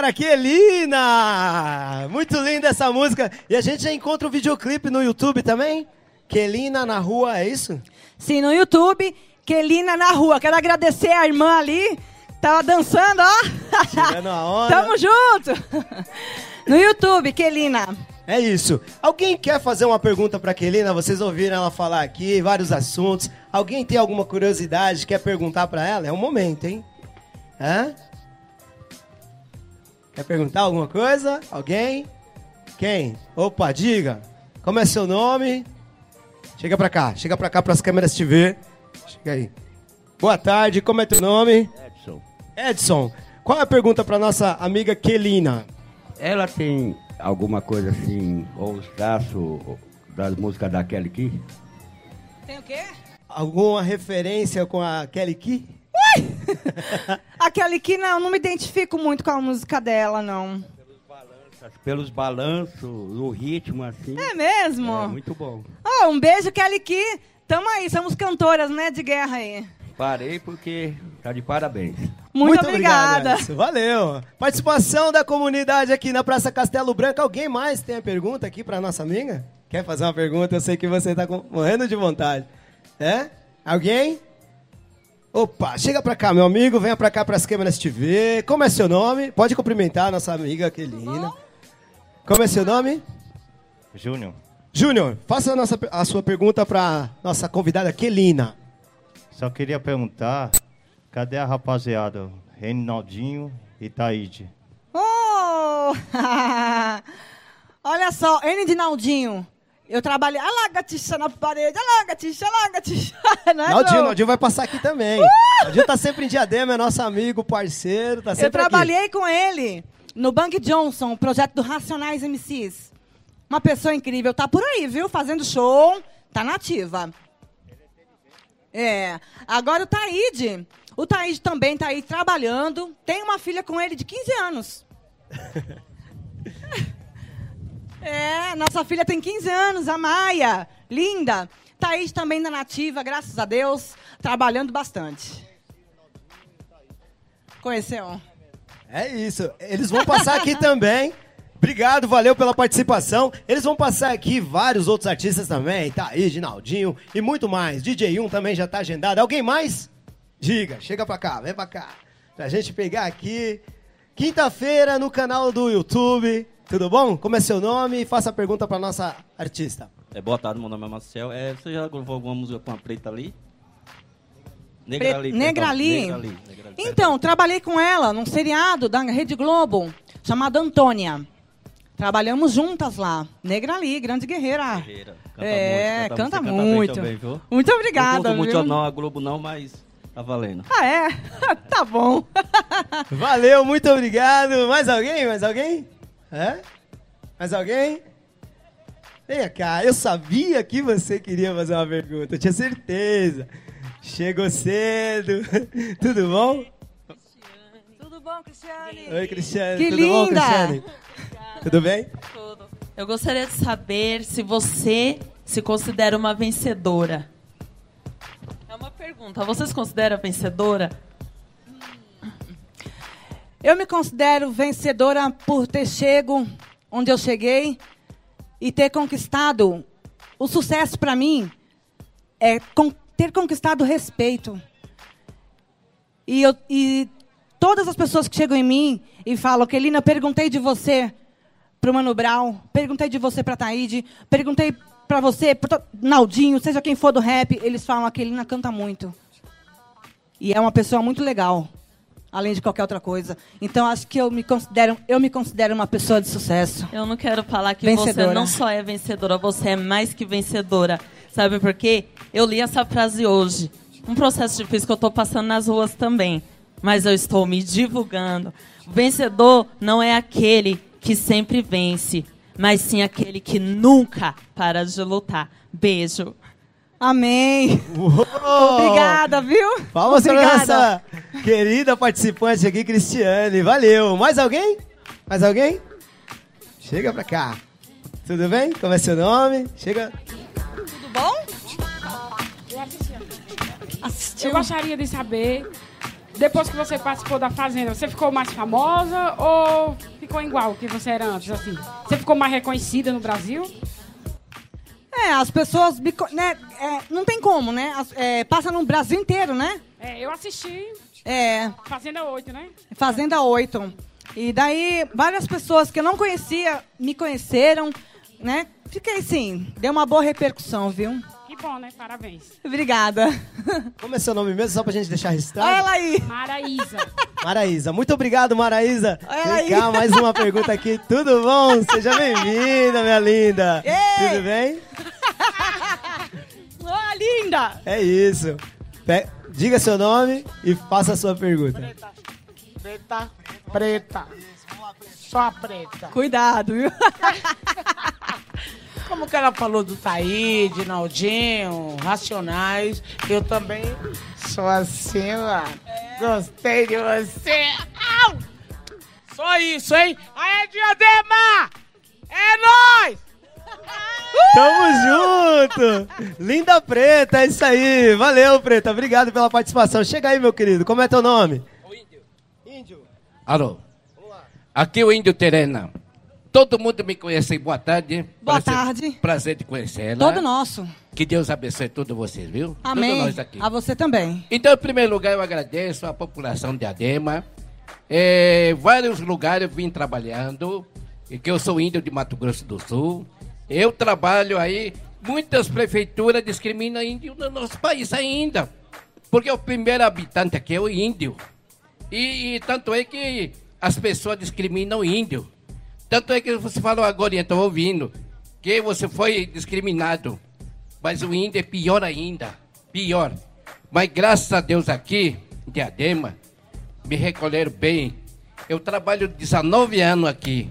Para Kelina! Muito linda essa música. E a gente já encontra o videoclipe no YouTube também? Kelina na rua, é isso? Sim, no YouTube, Kelina na rua. Quero agradecer a irmã ali. Tava dançando, ó. Tirando a onda. Tamo junto. No YouTube, Kelina. É isso. Alguém quer fazer uma pergunta para Kelina? Vocês ouviram ela falar aqui, vários assuntos. Alguém tem alguma curiosidade, quer perguntar para ela? É o momento, hein? Hã? Quer perguntar alguma coisa? Alguém? Quem? Opa, diga. Como é seu nome? Chega pra cá, chega pra cá pras câmeras te ver. Chega aí. Boa tarde, como é teu nome? Edson. Edson. Qual é a pergunta pra nossa amiga Kelina? Ela tem alguma coisa assim, ou os traços da música da Kelly Key? Tem o quê? Alguma referência com a Kelly Key? Aquele que não, não me identifico muito com a música dela, não. Pelos balanços, o ritmo, assim. É mesmo? É muito bom. Oh, um beijo, Kelly Ki. Tamo aí, somos cantoras, né, de guerra aí. Parei porque tá de parabéns. Muito, obrigado, obrigada. Edson. Valeu. Participação da comunidade aqui na Praça Castelo Branco. Alguém mais tem a pergunta aqui pra nossa amiga? Quer fazer uma pergunta? Eu sei que você tá com- morrendo de vontade. É? Alguém? Opa, chega pra cá, meu amigo. Venha pra cá pras câmeras te ver. Como é seu nome? Pode cumprimentar a nossa amiga Kelina. Como é seu nome? Júnior, Júnior, faça a, nossa, a sua pergunta pra nossa convidada Kelina. só queria perguntar, cadê a rapaziada? Reinaldinho e Taíde. Oh! Olha só, N de Naldinho. Eu trabalhei. Olha lá, gatixa na parede. Olha lá, gatixa, olha lá, gatixa. Não é, Naldinho, João? Naldinho vai passar aqui também. Naldinho tá sempre em diadema, é nosso amigo, parceiro, tá sempre Eu trabalhei aqui. com ele no Bang Johnson, projeto do Racionais MCs. Uma pessoa incrível. Tá por aí, viu? Fazendo show. Tá nativa. É. Agora o Taíde. O Taíde também tá aí trabalhando. Tem uma filha com ele de 15 anos. É, nossa filha tem 15 anos, a Maia. Linda. Thaís também na nativa, graças a Deus. Trabalhando bastante. Conheceu? É isso. Eles vão passar aqui também. Obrigado, valeu pela participação. Eles vão passar aqui vários outros artistas também. Aí, Ginaldinho e muito mais. DJ 1 também já tá agendado. Alguém mais? Diga, chega pra cá, vem pra cá. Pra gente pegar aqui. Quinta-feira no canal do YouTube. Tudo bom? Como é seu nome? Faça a pergunta pra nossa artista. É, boa tarde, meu nome é Marcel. É, você já gravou alguma música com a Preta ali? Pre- perdão. Negrali? Negrali, Negrali, Então, trabalhei com ela num seriado da Rede Globo, chamado Antônia. Trabalhamos juntas lá. Negrali, grande guerreira. Guerreira. Canta é, muito, canta, bem muito. também, viu? Muito Não obrigada. curto muito viu? não, a Globo não, mas tá valendo. Ah, é? tá bom. Valeu, muito obrigado. Mais alguém? Mais alguém? É? Mais alguém? Vem cá, eu sabia que você queria fazer uma pergunta, eu tinha certeza. Chegou cedo. Tudo bom? Tudo bom, Cristiane? Oi, Cristiane. Que Tudo bom, linda! Cristiane? Tudo bem? Tudo. Eu gostaria de saber se você se considera uma vencedora. É uma pergunta. Você se considera vencedora? Eu me considero vencedora por ter chego onde eu cheguei e ter conquistado. O sucesso para mim é ter conquistado respeito. E, eu, e todas as pessoas que chegam em mim e falam, Kelina, eu perguntei de você para o Mano Brown, perguntei de você para Taíde, perguntei para você, para Naldinho, seja quem for do rap, eles falam, a Kelina canta muito. E é uma pessoa muito legal, além de qualquer outra coisa. Então acho que eu me considero, eu me considero uma pessoa de sucesso. Eu não quero falar que Vencedora. você não só é vencedora, você é mais que vencedora. Sabe por quê? Eu li essa frase hoje. Um processo difícil que eu estou passando nas ruas também. Mas eu estou me divulgando. O vencedor não é aquele que sempre vence, mas sim aquele que nunca para de lutar. Beijo. Amém. Uou! Obrigada, viu? Para Obrigada. nossa querida participante aqui, Cristiane. Valeu. Mais alguém? Mais alguém? Chega pra cá. Tudo bem? Como é seu nome? Chega. Tudo bom? Assistiu? Eu gostaria de saber, depois que você participou da Fazenda, você ficou mais famosa ou ficou igual que você era antes, assim? Você ficou mais reconhecida no Brasil? É, as pessoas, né, é, não tem como, né? As- é, passa no Brasil inteiro, né? É, eu assisti É, Fazenda 8, né? Fazenda 8. E daí, várias pessoas que eu não conhecia me conheceram, né? Fiquei assim, deu uma boa repercussão, viu? Que bom, né? Parabéns. Obrigada. Como é seu nome mesmo? Só pra gente deixar registrado. Olha ela aí. Maraísa. Maraísa. Muito obrigado, Maraísa. Olha Vem aí. cá, mais uma pergunta aqui. Tudo bom? Seja bem-vinda, minha linda. Ei. Tudo bem? Ah, linda! É isso. Pe- Diga seu nome e faça a sua pergunta. Preta, preta. Só a preta. Cuidado, viu? Como que ela falou do Taíde, Naldinho, Racionais, eu também sou assim, ó. Gostei de você. Au! Só isso, hein? Aê, Diadema! É nóis! Tamo junto! Linda Preta, é isso aí. Valeu, Preta. Obrigado pela participação. Chega aí, meu querido. Como é teu nome? Alô? Aqui é o Índio Terena. Todo mundo me conhece. Boa tarde. Boa prazer, tarde. Prazer de conhecê-la. Todo nosso. Que Deus abençoe todos vocês, viu? Amém. Todos nós aqui. A você também. Então, em primeiro lugar, eu agradeço à população de Adema. É, vários lugares eu vim trabalhando, e que eu sou índio de Mato Grosso do Sul. Eu trabalho aí, muitas prefeituras discriminam índio no nosso país ainda. Porque o primeiro habitante aqui é o índio. E, e tanto é que as pessoas discriminam o índio. Tanto é que você falou agora, e estou ouvindo, que você foi discriminado. Mas o índio é pior ainda. Pior. Mas graças a Deus aqui, em Diadema, me recolheram bem. Eu trabalho 19 anos aqui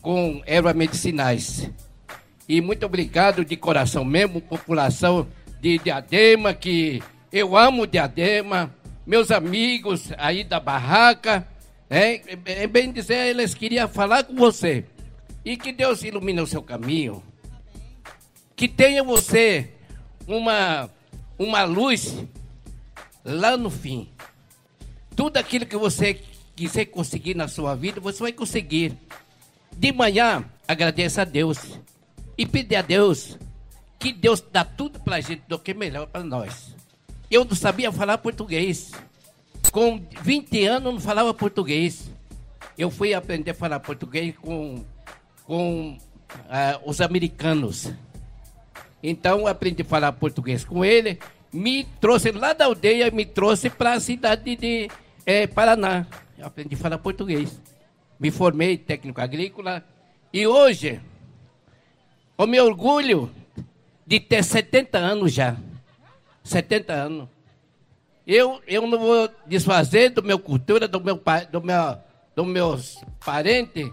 com ervas medicinais. E muito obrigado de coração mesmo, população de Diadema, que eu amo Diadema, meus amigos aí da barraca. É, é bem dizer, eles queriam falar com você. E que Deus ilumine o seu caminho. Que tenha você uma, uma luz lá no fim. Tudo aquilo que você quiser conseguir na sua vida, você vai conseguir. de manhã, agradeço a Deus e pedir a Deus que Deus dá tudo pra gente do que melhor para nós. Eu não sabia falar português. Com 20 anos não falava português. Eu fui aprender a falar português com, com ah, os americanos. Então aprendi a falar português com ele, me trouxe lá da aldeia, me trouxe para a cidade de eh, Paraná. Eu aprendi a falar português. Me formei técnico agrícola e hoje o meu orgulho de ter 70 anos já. 70 anos. Eu, eu não vou desfazer do meu cultura, do meu, do meu, dos meus parentes.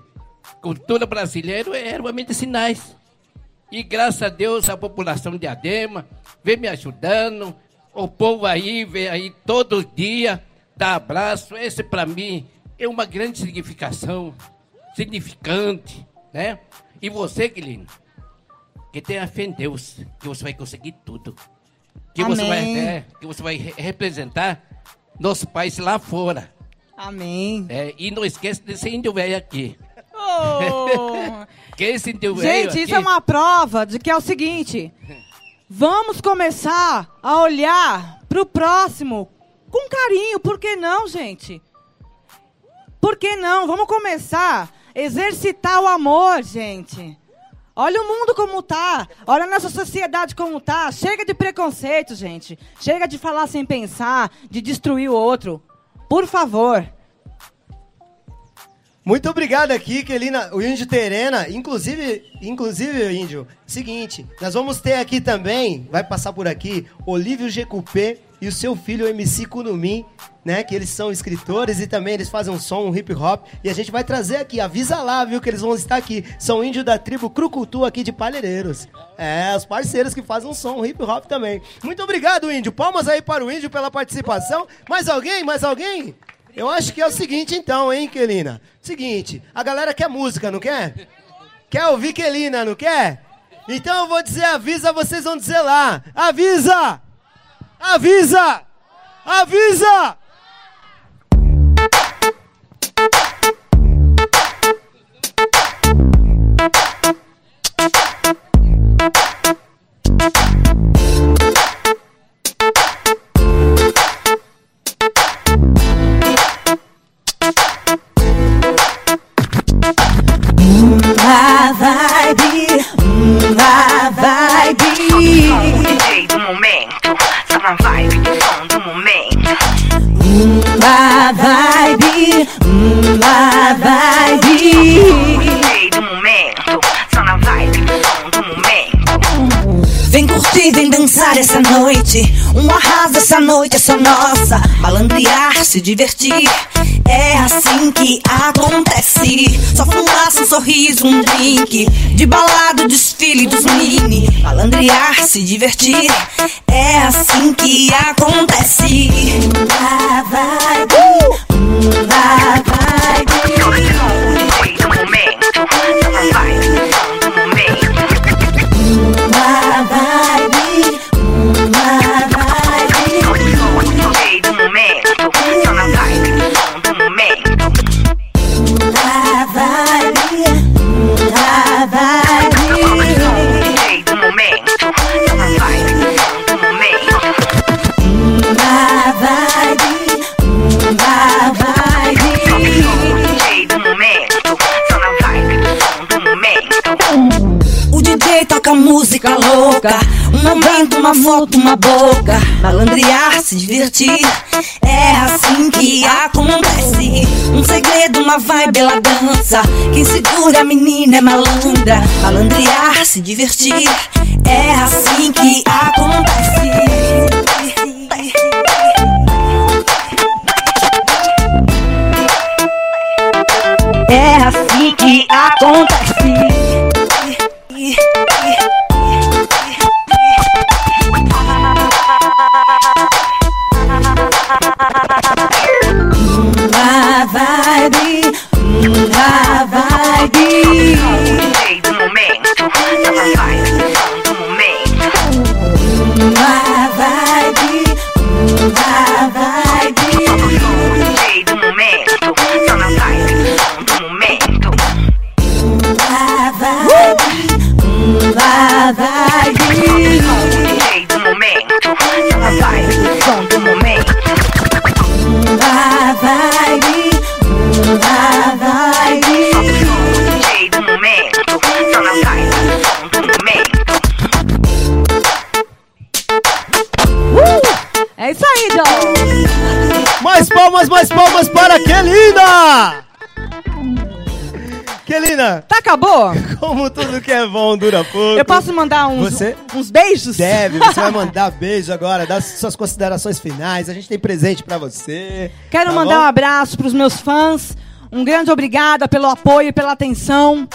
Cultura brasileira é realmente sinais. E graças a Deus a população de Adema vem me ajudando. O povo aí vem aí todo dia, dá abraço. Esse para mim é uma grande significação, significante, né? E você, Guilherme, que tenha fé em Deus, que você vai conseguir tudo. Que você vai, Amém. é, que você vai re- representar nosso país lá fora. Amém. É, e não esqueça desse índio velho aqui. Oh. que esse índio velho Gente, isso aqui- é uma prova de que é o seguinte: vamos começar a olhar pro próximo com carinho. Por que não, gente? Por que não? Vamos começar a exercitar o amor, gente. Olha o mundo como tá. Olha a nossa sociedade como tá. Chega de preconceito, gente. Chega de falar sem pensar, de destruir o outro. Por favor. Muito obrigado aqui, Kelina, o Índio Terena. Inclusive, inclusive, Índio, seguinte, nós vamos ter aqui também, vai passar por aqui, Olívio Gecupê e o seu filho MC Kunumi, né? Que eles são escritores e também eles fazem um som, um hip hop. E a gente vai trazer aqui, avisa lá, viu, que eles vão estar aqui. São índio da tribo Crucutu aqui de Palheireiros. É, os parceiros que fazem um som, um hip hop também. Muito obrigado, Índio. Palmas aí para o Índio pela participação. Mais alguém? Mais alguém? Eu acho que é o seguinte então, hein, Kelina? Seguinte, a galera quer música, não quer? Quer ouvir Kelina, não quer? Então eu vou dizer avisa, vocês vão dizer lá. Avisa! Avisa! Avisa! Vem dançar essa noite. Um arraso essa noite é só nossa. Malandrear, se divertir. É assim que acontece. Só fumaça, um sorriso, um drink. De balado, desfile dos mini. Malandrear, se divertir. É assim que acontece. Uma vibe, uma vibe. Uma foto, uma boca. Malandrear, se divertir. É assim que acontece. Um segredo, uma vibe, ela dança. Quem segura a menina é malandra. Malandrear, se divertir. É assim que acontece. É assim que acontece. É isso aí, Joe. Mais palmas, mais palmas para Kelina! Kelina! Tá, acabou? Como tudo que é bom dura pouco. Eu posso mandar uns, Você uns beijos? deve, você vai mandar beijo agora, dar suas considerações finais. A gente tem presente pra você. Quero tá mandar bom? um abraço para os meus fãs. Um grande obrigada pelo apoio e pela atenção.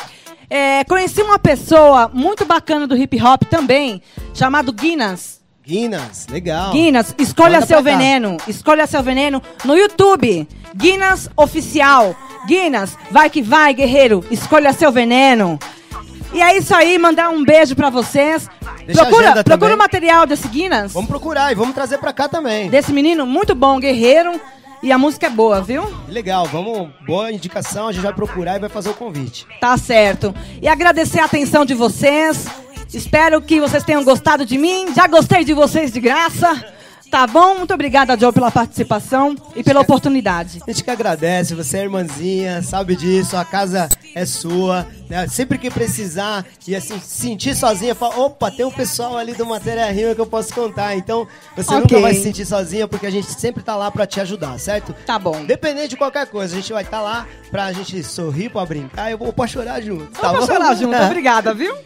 É, conheci uma pessoa muito bacana do hip hop também, chamado Guinness. Guinness, legal. Guinness, escolha Manda seu veneno. Escolha seu veneno no YouTube. Guinness Oficial. Guinness, vai que vai, guerreiro. Escolha seu veneno. E é isso aí, mandar um beijo pra vocês. Deixa procura procura o material desse Guinness. Vamos procurar e vamos trazer pra cá também. Desse menino muito bom, guerreiro. E a música é boa, viu? Legal, vamos. Boa indicação, a gente vai procurar e vai fazer o convite. Tá certo. E agradecer a atenção de vocês. Espero que vocês tenham gostado de mim. Já gostei de vocês de graça. Tá bom? Muito obrigada, Joe, pela participação e pela oportunidade. A gente que agradece, você é irmãzinha, sabe disso, a casa é sua, né? Sempre que precisar e assim, sentir sozinha, fala, opa, tem um pessoal ali do Matéria Rima que eu posso contar. Então, você Ok. nunca vai se sentir sozinha, porque a gente sempre tá lá pra te ajudar, certo? Tá bom. Independente de qualquer coisa, a gente vai estar lá pra gente sorrir, pra brincar, eu vou pra chorar junto. Tá Vamos bom? chorar junto. Obrigada, viu?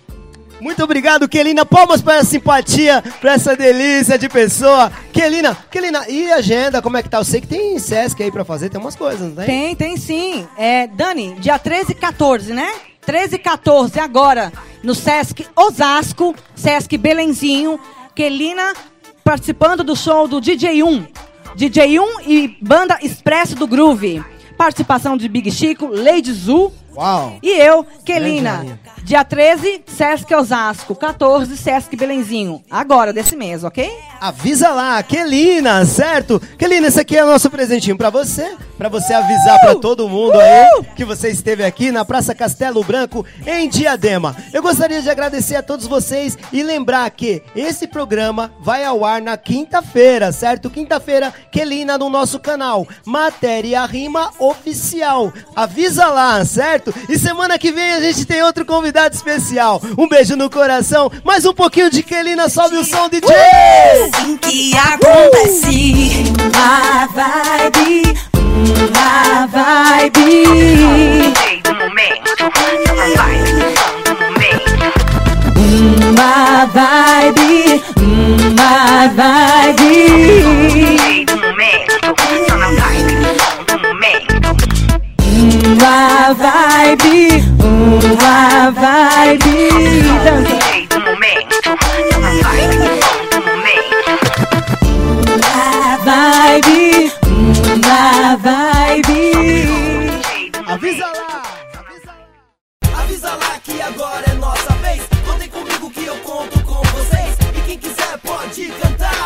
Muito obrigado, Kelina. Palmas para essa simpatia, para essa delícia de pessoa. Kelina, Kelina, e agenda, como é que tá? Eu sei que tem Sesc aí pra fazer, tem umas coisas, não tem? Tem, tem sim. É, Dani, dia 13 e 14, né? 13 e 14 agora no Sesc Osasco, Sesc Belenzinho, Kelina participando do show do DJ1. DJ1 e banda Expresso do Groove. Participação de Big Chico, Lady Zu Uau. e eu, Kelina. Dia 13, Sesc Osasco, 14, Sesc Belenzinho. Agora, desse mês, ok? Avisa lá, Kelina, certo? Kelina, esse aqui é o nosso presentinho pra você, pra você avisar Uh! pra todo mundo aí que você esteve aqui na Praça Castelo Branco em Diadema. Eu gostaria de agradecer a todos vocês e lembrar que esse programa vai ao ar na quinta-feira, certo? Quinta-feira, Kelina no nosso canal Matéria Rima Oficial. Avisa lá, certo? E semana que vem a gente tem outro convidado especial. Um beijo no coração, mais um pouquinho de Kelina, sobe o som, DJ! assim que acontece. Uma vibe, uma vibe. Do momento, uma vibe, som do momento. Uma vibe, uma vibe. Do momento, só na vibe, som do momento. Uma vibe, uma vibe. Dança. momento, uma vibe do momento. Uma vibe, uma. Avisa lá, avisa lá. Avisa lá que agora é nossa vez. Contem comigo que eu conto com vocês. E quem quiser pode cantar.